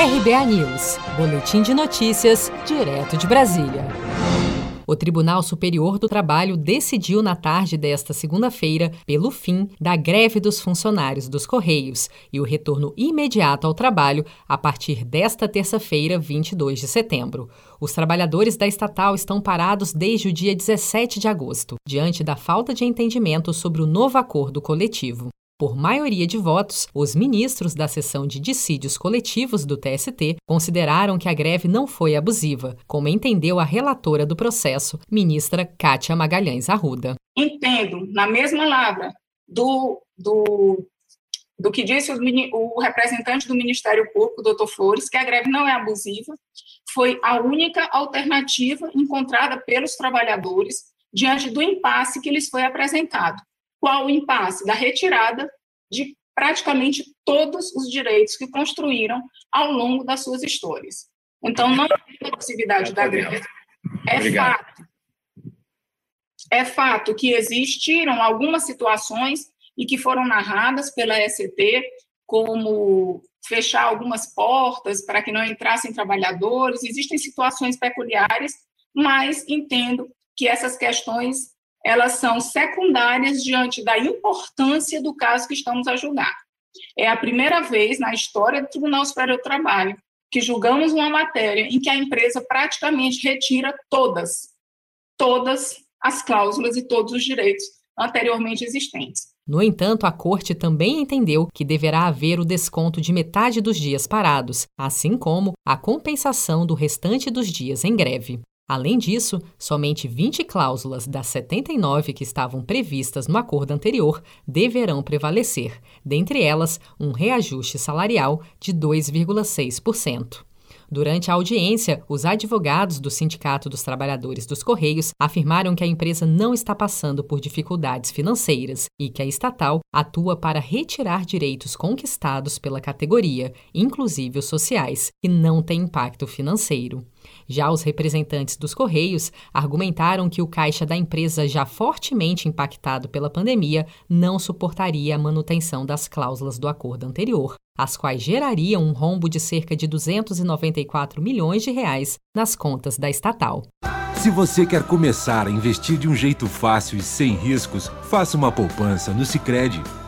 RBA News, Boletim de Notícias, direto de Brasília. O Tribunal Superior do Trabalho decidiu na tarde desta segunda-feira pelo fim da greve dos funcionários dos Correios e o retorno imediato ao trabalho a partir desta terça-feira, 22 de setembro. Os trabalhadores da estatal estão parados desde o dia 17 de agosto, diante da falta de entendimento sobre o novo acordo coletivo. Por maioria de votos, os ministros da sessão de dissídios coletivos do TST consideraram que a greve não foi abusiva, como entendeu a relatora do processo, ministra Kátia Magalhães Arruda. Entendo, na mesma lavra do, do, do que disse o, o representante do Ministério Público, doutor Flores, que a greve não é abusiva, foi a única alternativa encontrada pelos trabalhadores diante do impasse que lhes foi apresentado qual o impasse da retirada de praticamente todos os direitos que construíram ao longo das suas histórias. Então, não é possibilidade da greve. É Obrigado. fato. É fato que existiram algumas situações e que foram narradas pela ST, como fechar algumas portas para que não entrassem trabalhadores. Existem situações peculiares, mas entendo que essas questões elas são secundárias diante da importância do caso que estamos a julgar. É a primeira vez na história do Tribunal Superior do Trabalho que julgamos uma matéria em que a empresa praticamente retira todas, todas as cláusulas e todos os direitos anteriormente existentes. No entanto, a Corte também entendeu que deverá haver o desconto de metade dos dias parados, assim como a compensação do restante dos dias em greve. Além disso, somente 20 cláusulas das 79 que estavam previstas no acordo anterior deverão prevalecer, dentre elas um reajuste salarial de 2,6%. Durante a audiência, os advogados do Sindicato dos Trabalhadores dos Correios afirmaram que a empresa não está passando por dificuldades financeiras e que a estatal atua para retirar direitos conquistados pela categoria, inclusive os sociais, que não têm impacto financeiro. Já os representantes dos Correios argumentaram que o caixa da empresa, já fortemente impactado pela pandemia, não suportaria a manutenção das cláusulas do acordo anterior, as quais gerariam um rombo de cerca de 294 milhões de reais nas contas da estatal. Se você quer começar a investir de um jeito fácil e sem riscos, faça uma poupança no Sicredi.